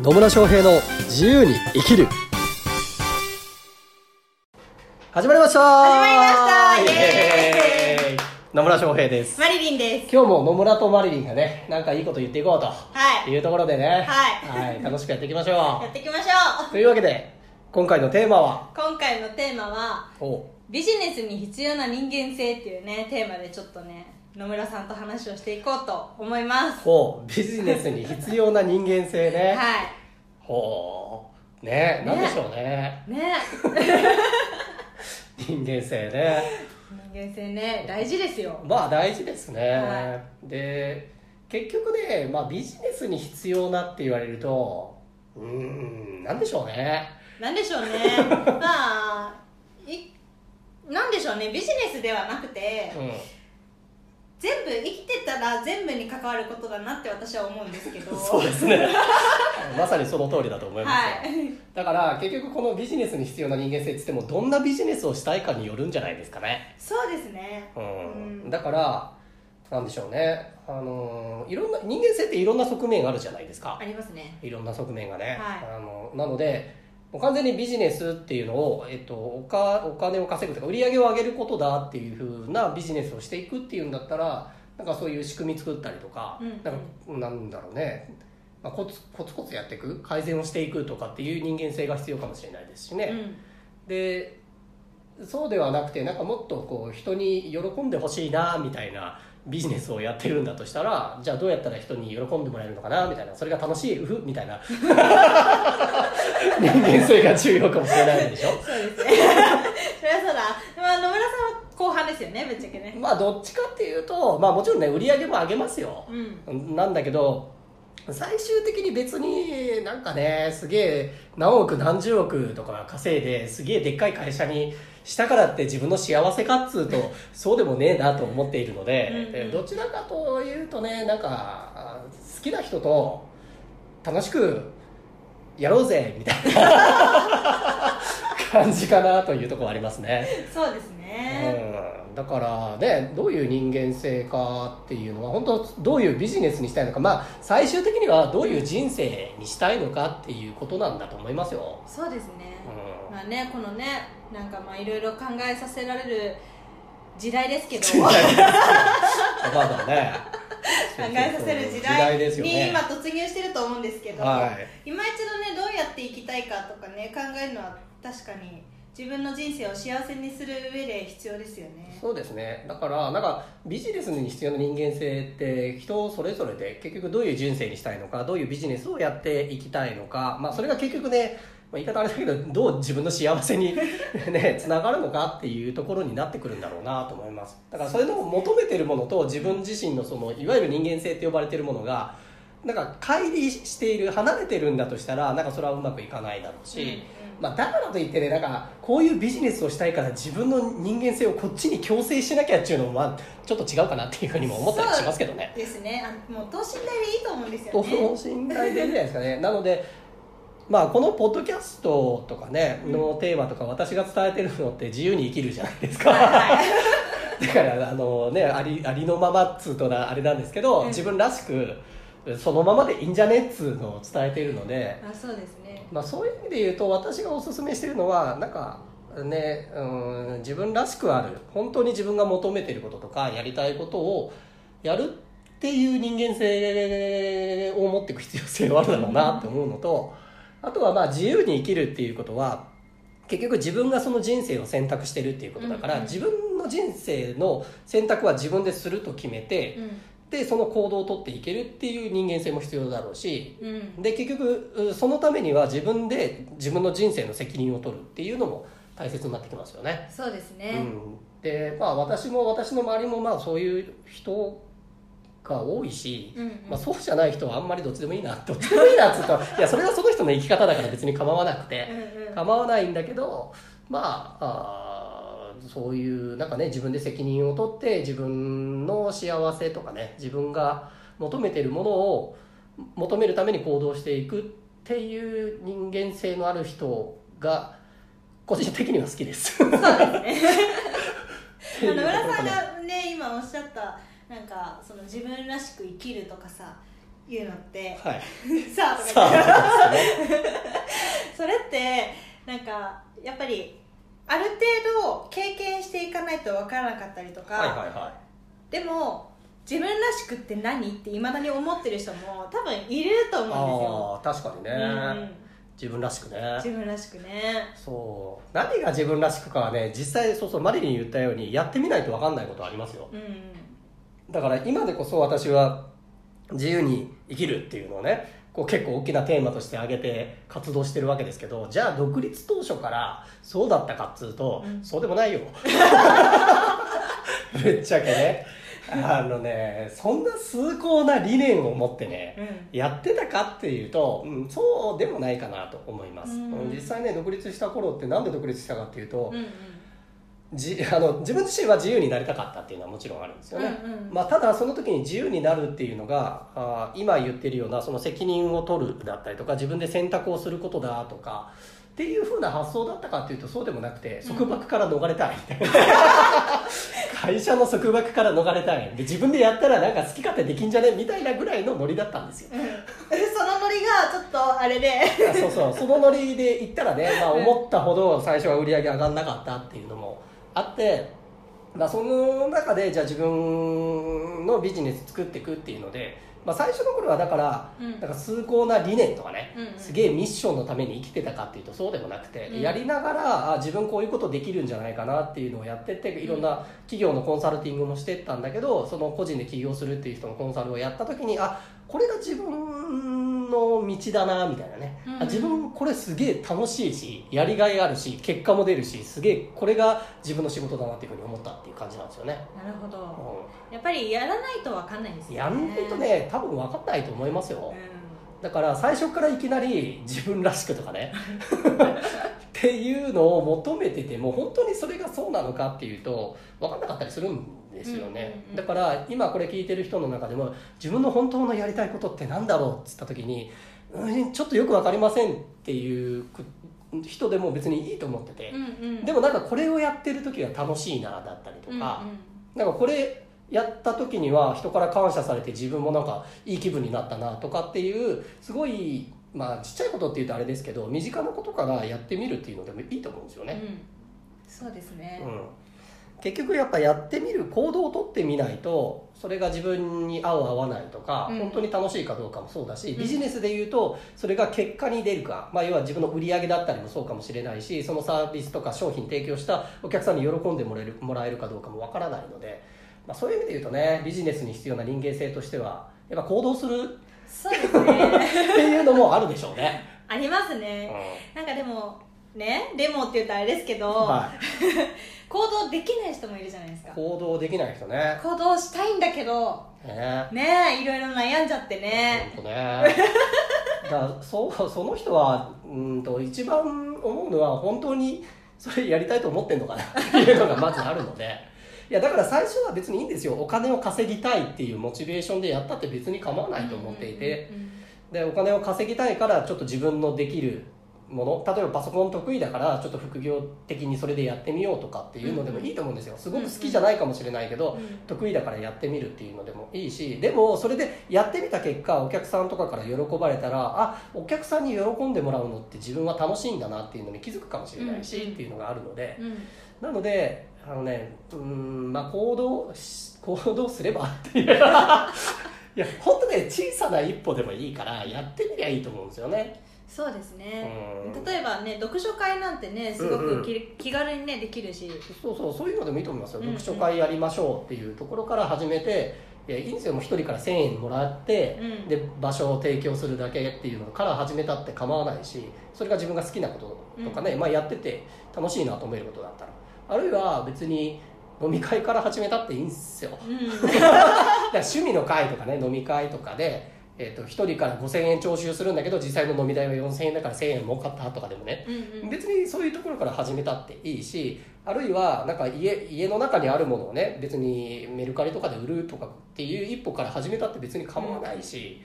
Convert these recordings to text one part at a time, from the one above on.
野村翔平の自由に生きる。始まりました。始まりました。イエエーイ。野村翔平です。マリリンです。今日も野村とマリリンがねなんかいいこと言っていこうとはい。いうところでね。はい。はい、楽しくやっていきましょ やっていきましょう。というわけで今回のテーマは？う。今回のテーマは、おビジネスに必要な人間性っていうね、テーマでちょっとね、野村さんと話をしていこうと思います。ほうビジネスに必要な人間性ね、はほう。ねなんでしょうね。い。ね。人間性ね。人間性ね、大事ですよ。まあ大事ですね、はで結局ね、まあ、ビジネスに必要なって言われるとうーんなんでしょうね。なんでしょうね。まあ、い、なんでしょうね、ビジネスではなくて、うん。全部生きてたら全部に関わることだなって私は思うんですけど。そうですね。まさにその通りだと思いますよ、はい。だから結局このビジネスに必要な人間性って言ってもどんなビジネスをしたいかによるんじゃないですかね。そうですね。うん、うん。だからなんでしょうね。あのいろんな人間性っていろんな側面あるじゃないですか。ありますね。いろんな側面がね、はい。あのなのでもう完全にビジネスっていうのを、えっと、おかお金を稼ぐとか売り上げを上げることだっていうふうなビジネスをしていくっていうんだったらなんかそういう仕組み作ったりとか、うん。なんかなんだろうね、まあ、コツコツコツやっていく改善をしていくとかっていう人間性が必要かもしれないですしね、うん。でそうではなくてなんかもっとこう人に喜んでほしいなみたいなビジネスをやってるんだとしたらじゃあどうやったら人に喜んでもらえるのかなみたいなそれが楽しいうふみたいな 人間性が重要かもしれないでしょ？そうですね。そりゃそうだ。まあ、野村さんは後半ですよね、ぶっちゃけね。まあどっちかっていうとまあもちろんね売り上げも上げますようん。なんだけど最終的に別になんかねすげえ何億何十億とか稼いですげえでっかい会社にしたからって自分の幸せかっつうとそうでもねえなと思っているのでどちらかというとねなんかあ好きな人と楽しくやろうぜみたいな 感じかなというところはありますね。そうですね。うん、だからねどういう人間性かっていうのは本当どういうビジネスにしたいのかまあ最終的にはどういう人生にしたいのかっていうことなんだと思いますよ、そうですね。うん、まあね、このね、なんかまあいろいろ考えさせられる時代ですけど、まだね。えさせる時時代に今突入してると思うんですけど、はい。今一度ね、どうやって生きたいかとかね、考えるのは確かに自分の人生を幸せにする上で必要ですよね。そうですね。だからなんかビジネスに必要な人間性って人それぞれで結局どういう人生にしたいのかどういうビジネスをやっていきたいのか、まあ、それが結局ねまあ言い方あれだけどどう自分の幸せに ねつながるのかっていうところになってくるんだろうなと思います。だからそれの求めてるものと自分自身のそのいわゆる人間性って呼ばれてるものがなんか乖離している離れてるんだとしたらなんかそれはうまくいかないだろうし、うんうんまあ、だからといってねなんかこういうビジネスをしたいから自分の人間性をこっちに強制しなきゃっていうのも、まあ、ちょっと違うかなっていうふうにも思ったりしますけどね。ですね。あもう等身大でいいと思うんですよ等ね。身大でいいんじゃないですかね。なのでまあ、このポッドキャストとかね、のテーマとか私が伝えてるのって自由に生きるじゃないですか。だからあのねありありのままっつうとなあれなんですけど、うん自分らしくそのままでいいんじゃねっつうのを伝えているので、あそうですね。まあ、そういう意味で言うと私がおすすめしてるのはなんかねうん自分らしくある本当に自分が求めてることとかやりたいことをやるっていう人間性を持っていく必要性はあるだろうなって思うのとあとはまあ自由に生きるっていうことは結局自分がその人生を選択してるっていうことだから、うんうん自分の人生の選択は自分ですると決めて、うんでその行動をとっていけるっていう人間性も必要だろうしうん。で結局うそのためには自分で自分の人生の責任を取るっていうのも大切になってきますよね。そうですね。うん、でまあ私も私の周りもまあそういう人が多いし、うんうんまあ、そうじゃない人はあんまりどっちでもいいなどっちでもいいなっつうと いやそれはその人の生き方だから別に構わなくてうんうん構わないんだけどまああーそういうなんかね自分で責任を取って自分の幸せとかね自分が求めてるものを求めるために行動していくっていう人間性のある人が個人的には好きです。そうですね。あの浦さんがね今おっしゃったなんかその自分らしく生きるとかさ言うのってはい 「さあ」とさかそれってなんかやっぱりある程度経験していかないと分からなかったりとか、はいはいはでも自分らしくって何っていまだに思ってる人も多分いるとい思ああ確かにね、うん自分らしくね。うんですよ自分らしくね。そう。何が自分らしくかはね実際そうそうマリリン言ったようにやってみないと分かんないことありますよ。うんうん。だから今でこそ私は自由に生きるっていうのをねこう結構大きなテーマとして挙げて活動してるわけですけどじゃあ独立当初からそうだったかっつうと、うん。そうでもないよ。ぶっちゃけね。あのねそんな崇高な理念を持ってねうん。やってたかっていうと、うん、そうでもないかなと思います、うん。実際ね独立した頃ってなんで独立したかっていうと、うんうんじ あの自分自身は自由になりたかったっていうのはもちろんあるんですよね、うんうん。まあ、ただその時に自由になるっていうのがあー今言ってるようなその責任を取るだったりとか自分で選択をすることだとかっていうふうな発想だったかっていうとそうでもなくて束縛から逃れたいみたいな。会社の束縛から逃れたいで自分でやったらなんか好き勝手できんじゃねみたいなぐらいのノリだったんですよ。うん。そのノリがちょっとあれで。あそうそう。そのノリで言ったらね、まあ、思ったほど最初は売り上げ上がんなかったっていうのもあって、まあ、その中でじゃあ自分のビジネス作っていくっていうので、まあ、最初の頃はだから、うん。なんか崇高な理念とかね、うんうん。すげえミッションのために生きてたかっていうとそうでもなくて、うん。やりながらあ自分こういうことできるんじゃないかなっていうのをやってっていろんな企業のコンサルティングもしてったんだけどその個人で起業するっていう人のコンサルをやった時にあこれが自分の道だなみたいなね、うんあ自分これすげえ楽しいしやりがいあるし結果も出るしすげえこれが自分の仕事だなっていうふうに思ったっていう感じなんですよね、なるほど。うやっぱりやらないと分かんないですね。やんないとね多分分かんないと思いますよ、うだから最初からいきなり自分らしくとかね っていうのを求めてても本当にそれがそうなのかっていうと分かんなかったりするんですよね、うんうんうん。だから今これ聞いてる人の中でも自分の本当のやりたいことってなんだろうっつった時にうんちょっとよく分かりませんっていう人でも別にいいと思ってて、んうんうん。でもなんかこれをやってる時は楽しいなだったりとか、なんかこれやった時には人から感謝されて自分もなんかいい気分になったなとかっていうすごいまあちっちゃいことっていうとあれですけど身近なことからやってみるっていうのでもいいと思うんですよね、うん。うんそうですね。うん。結局やっぱやってみる行動をとってみないとそれが自分に合う合わないとか、うん。本当に楽しいかどうかもそうだし、うん。ビジネスで言うとそれが結果に出るか、まあ、要は自分の売り上げだったりもそうかもしれないしそのサービスとか商品提供したお客さんに喜んでもらえるもらえるかどうかもわからないので、まあ、そういう意味で言うとねビジネスに必要な人間性としてはやっぱ行動するそうですね。っていうのもあるでしょうね。ありますうねん。なんかでもねでもって言うとあれですけど、はい。行動できない人もいるじゃないですか。行動できない人ね。行動したいんだけどね。ねえいろいろ悩んじゃってね。本当ね。だそうその人はうんと一番思うのは本当にそれやりたいと思ってんのかなっていうのがまずあるのでいやだから最初は別にいいんですよ。お金を稼ぎたいっていうモチベーションでやったって別に構わないと思っていて、うんうんうんでお金を稼ぎたいからちょっと自分のできるもの例えばパソコン得意だからちょっと副業的にそれでやってみようとかっていうのでもいいと思うんですよ。すごく好きじゃないかもしれないけど、うん得意だからやってみるっていうのでもいいしでもそれでやってみた結果お客さんとかから喜ばれたらあお客さんに喜んでもらうのって自分は楽しいんだなっていうのに気づくかもしれないし、うん。っていうのがあるので。うん。なのであのねうんまあ行動し行動すればっていう。いや本当ね小さな一歩でもいいからやってみりゃいいと思うんですよね。そうですね。うん。例えばね読書会なんてねすごうんうん。くき気軽にねできるし。そうそうそういうのでもいいと思いますよ、うんうん。読書会やりましょうっていうところから始めていやいいんですよ。もう1人から1000円もらって、うん。で場所を提供するだけっていうのから始めたって構わないしそれが自分が好きなこととかね、まあ、やってて楽しいなと思えることだったらあるいは別に飲み会から始めたっていいんですよ。うん。だから趣味の会とかね飲み会とかで、えー、と1人から5000円徴収するんだけど実際の飲み代は4000円だから1000円儲かったとかでもね。うんうん。別にそういうところから始めたっていいしあるいはなんか家家の中にあるものをね別にメルカリとかで売るとかっていう一歩から始めたって別に構わないし、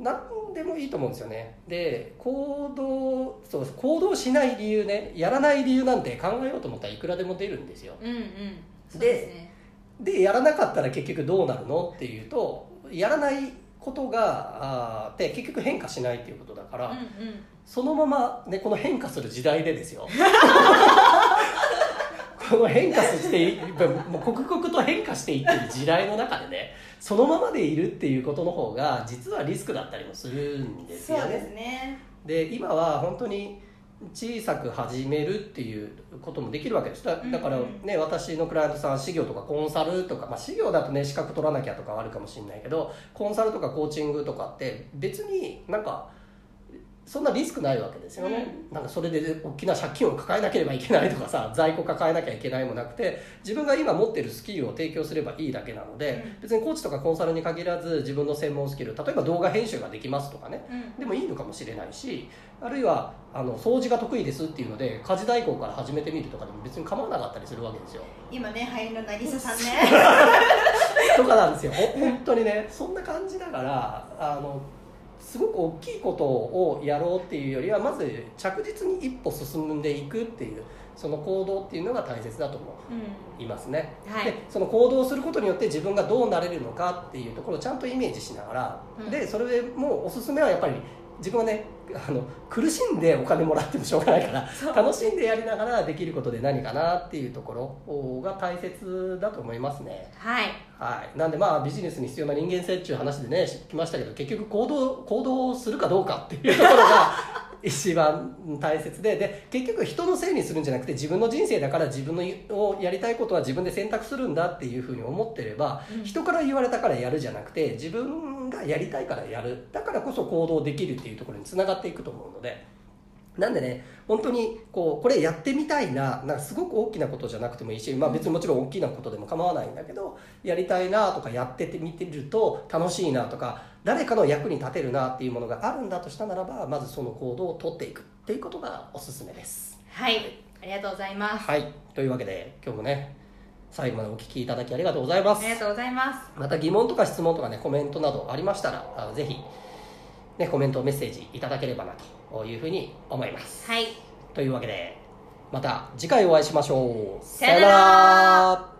何でもいいと思うんですよね。で行動そう行動しない理由ねやらない理由なんて考えようと思ったらいくらでも出るんですよ。うんうん。ですね。でやらなかったら結局どうなるのっていうとやらないことがあーって結局変化しないっていうことだから、うんうん。そのまま、ね、この変化する時代でですよ この変化していもう刻々と変化していってる時代の中でねそのままでいるっていうことの方が実はリスクだったりもするんですよ。そうですね。ねで今は本当に小さく始めるっていうこともできるわけです。だだからうん。うんね、私のクライアントさん事業とかコンサルとか、まあ、事業だとね資格取らなきゃとかはあるかもしれないけどコンサルとかコーチングとかって別になんかそんなリスクないわけですよね、なんかそれで大きな借金を抱えなければいけないとかさ 在庫抱えなきゃいけないもなくて自分が今持ってるスキルを提供すればいいだけなので、うん。別にコーチとかコンサルに限らず自分の専門スキル例えば動画編集ができますとかね。うん。でもいいのかもしれないしあるいはあの掃除が得意ですっていうので家事代行から始めてみるとかでも別に構わなかったりするわけですよ。今ね流行りの渚さんね。とかなんですよ。ほ 本当にねそんな感じだからあのすごく大きいことをやろうっていうよりはまず着実に一歩進んでいくっていうその行動っていうのが大切だと思う。ん。いますね、はい。でその行動をすることによって自分がどうなれるのかっていうところをちゃんとイメージしながら、うん。でそれでもうおすすめはやっぱり自分はねあの苦しんでお金もらってもしょうがないから楽しんでやりながらできることで何かなっていうところが大切だと思いますね。はい。はい、なんでまあビジネスに必要な人間性っていう話でね来ましたけど結局行動行動するかどうかっていうところが一番大切でで結局人のせいにするんじゃなくて自分の人生だから自分のをやりたいことは自分で選択するんだっていうふうに思ってれば、うん人から言われたからやるじゃなくて自分がやりたいからやるだからこそ行動できるっていうところにつながっていくと思うので。なんでね本当にこうこれやってみたいななんかすごく大きなことじゃなくてもいいし、まあ、別にもちろん大きなことでも構わないんだけどやりたいなとかやっててみてると楽しいなとか誰かの役に立てるなっていうものがあるんだとしたならばまずその行動をとっていくっていうことがおすすめです。はいありがとうございますはいというわけで今日もね最後までお聞きいただきありがとうございますあり。がとうございますまた疑問とか質問とかねコメントなどありましたらあぜひ、ね、コメントメッセージいただければなというふうに思います。はい。というわけでまた次回お会いしましょう。さよなら